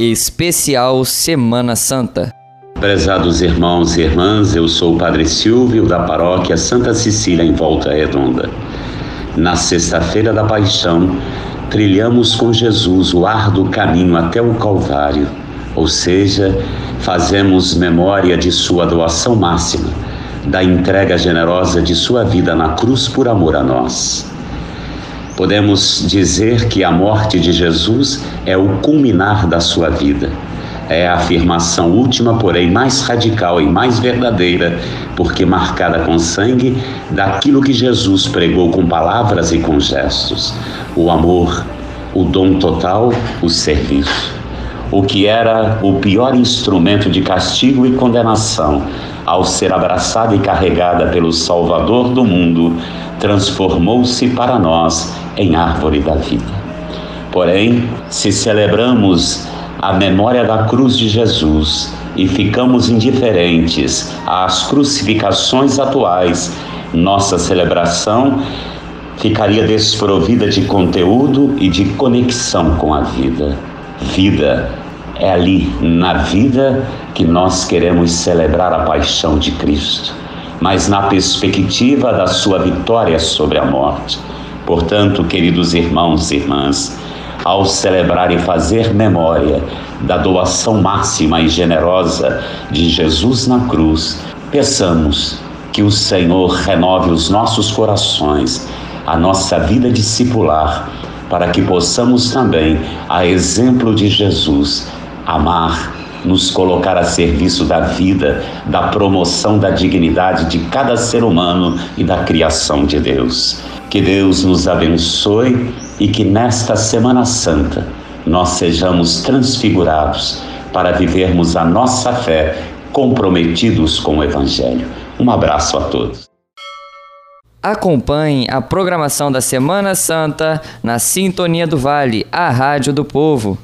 Especial Semana Santa. Prezados irmãos e irmãs, eu sou o Padre Silvio da paróquia Santa Cecília em Volta Redonda. Na sexta-feira da Paixão, trilhamos com Jesus o árduo caminho até o Calvário, ou seja, fazemos memória de sua doação máxima, da entrega generosa de sua vida na cruz por amor a nós. Podemos dizer que a morte de Jesus é o culminar da sua vida. É a afirmação última, porém mais radical e mais verdadeira, porque marcada com sangue daquilo que Jesus pregou com palavras e com gestos: o amor, o dom total, o serviço. O que era o pior instrumento de castigo e condenação, ao ser abraçada e carregada pelo Salvador do mundo, transformou-se para nós em árvore da vida. Porém, se celebramos a memória da cruz de Jesus e ficamos indiferentes às crucificações atuais, nossa celebração ficaria desprovida de conteúdo e de conexão com a vida. Vida é ali, na vida, que nós queremos celebrar a paixão de Cristo, mas na perspectiva da sua vitória sobre a morte. Portanto, queridos irmãos e irmãs, ao celebrar e fazer memória da doação máxima e generosa de Jesus na cruz, peçamos que o Senhor renove os nossos corações, a nossa vida discipular, para que possamos também, a exemplo de Jesus, amar, nos colocar a serviço da vida, da promoção da dignidade de cada ser humano e da criação de Deus. Que Deus nos abençoe e que nesta Semana Santa nós sejamos transfigurados para vivermos a nossa fé comprometidos com o Evangelho. Um abraço a todos. Acompanhe a programação da Semana Santa na Sintonia do Vale, a Rádio do Povo.